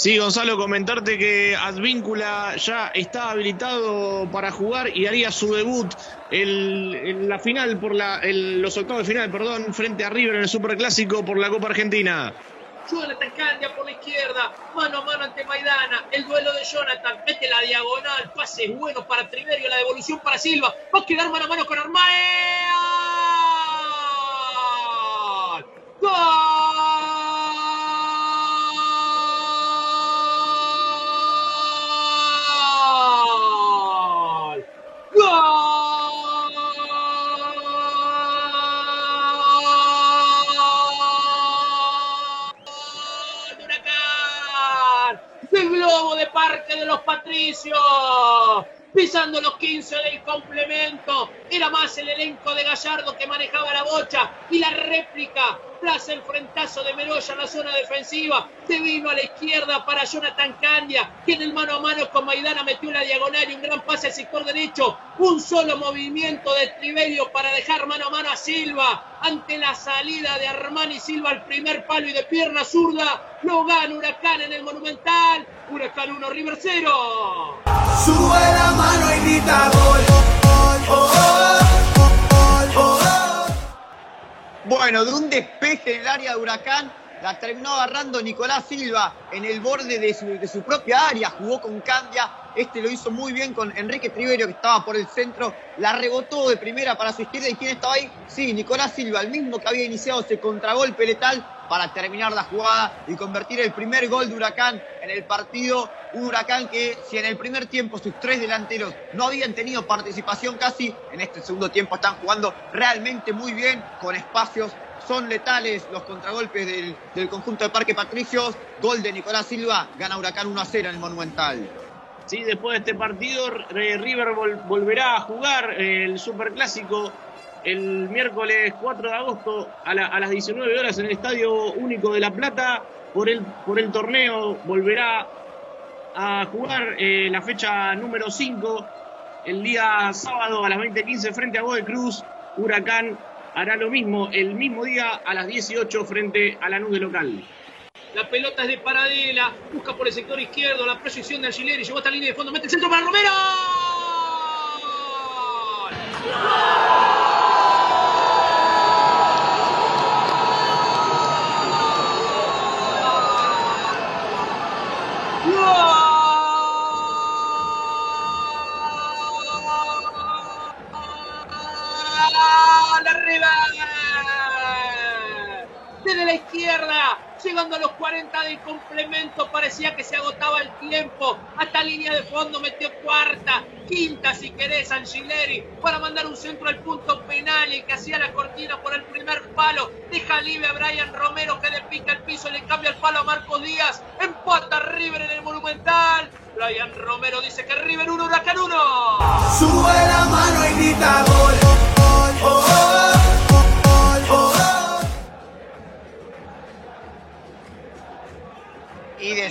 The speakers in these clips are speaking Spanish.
Sí, Gonzalo, comentarte que Advíncula ya está habilitado para jugar y haría su debut en la final por la, los octavos de final, perdón, frente a River en el Superclásico por la Copa Argentina. Jonathan Candia por la izquierda, mano a mano ante Maidana, el duelo de Jonathan, mete la diagonal, pase bueno para Triverio, la devolución para Silva, va a quedar mano a mano con Armae. ¡Gol! Parque de los Patricios. Pisando los 15 del complemento. Era más el elenco de Gallardo que manejaba la bocha. Y la réplica tras el frentazo de Meroya en la zona defensiva. Se vino a la izquierda para Jonathan Candia, que en el mano a mano con Maidana metió la diagonal y un gran pase al sector derecho. Un solo movimiento de Triverio para dejar mano a mano a Silva. Ante la salida de Armani Silva al primer palo y de pierna zurda. Lo gana Huracán en el Monumental. Huracán 1, River 0. Sube la mano y gol. Bueno, de un despeje en el área de Huracán, la terminó agarrando Nicolás Silva en el borde de su, de su propia área, jugó con Candia, este lo hizo muy bien con Enrique Triverio que estaba por el centro, la rebotó de primera para su izquierda y ¿quién estaba ahí? Sí, Nicolás Silva, el mismo que había iniciado ese contragolpe letal para terminar la jugada y convertir el primer gol de Huracán en el partido. Un Huracán que si en el primer tiempo sus tres delanteros no habían tenido participación casi, en este segundo tiempo están jugando realmente muy bien, con espacios son letales los contragolpes del, conjunto de Parque Patricios. Gol de Nicolás Silva, gana Huracán 1 a 0 en el Monumental. Sí, después de este partido, River volverá a jugar el Superclásico el miércoles 4 de agosto a, las 19 horas en el Estadio Único de La Plata. Por el, por el torneo volverá a jugar eh, la fecha número 5 el día sábado a las 20.15 frente a Godoy Cruz. Huracán hará lo mismo el mismo día a las 18 frente a la nube local. La pelota es de Paradela, busca por el sector izquierdo la proyección de Aguilera y llegó a esta línea de fondo, mete el centro para Romero. Desde la izquierda, llegando a los 40 del complemento, parecía que se agotaba el tiempo. Hasta línea de fondo metió cuarta, quinta si querés, Angileri, para mandar un centro al punto penal y que hacía la cortina por el primer palo. Deja libre a Brian Romero que le pica el piso, le cambia el palo a Marcos Díaz. Empata River en el Monumental. Brian Romero dice que River 1, Huracán 1. Sube la mano y grita gol.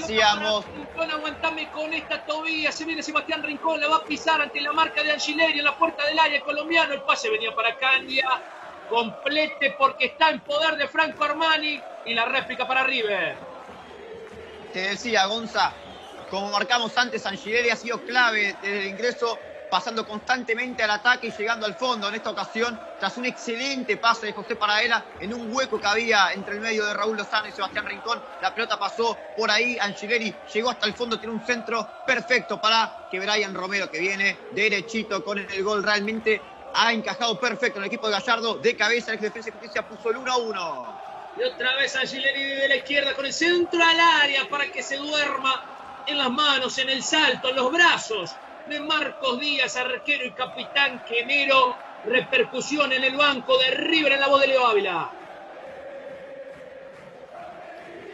Decíamos. Rincón, aguantame con esta tobilla. Se viene Sebastián Rincón, la va a pisar ante la marca de Angileri en la puerta del área colombiano. El pase venía para Candia. Complete porque está en poder de Franco Armani. Y la réplica para River. Te decía, Gonza, como marcamos antes, Angileri ha sido clave desde el ingreso pasando constantemente al ataque y llegando al fondo. En esta ocasión, tras un excelente pase de José Paradela en un hueco que había entre el medio de Raúl Lozano y Sebastián Rincón, la pelota pasó por ahí. Angileri llegó hasta el fondo, tiene un centro perfecto para que Brian Romero, que viene derechito con el gol, realmente ha encajado perfecto en el equipo de Gallardo. De cabeza, el defensa y justicia puso el 1 a 1. Y otra vez Angileri de la izquierda con el centro al área para que se duerma en las manos, en el salto, en los brazos de Marcos Díaz, arquero y capitán Genero. Repercusión en el banco de River en la voz de Leo Ávila.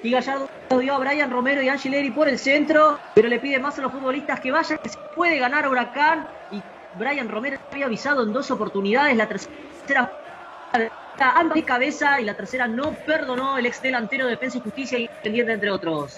Y Gallardo dio a Brian Romero y Angileri por el centro, pero le pide más a los futbolistas que vayan, que se puede ganar Huracán. Y Brian Romero había avisado en dos oportunidades, la tercera ambas de cabeza y la tercera no perdonó el ex delantero de Defensa y Justicia Independiente, entre otros.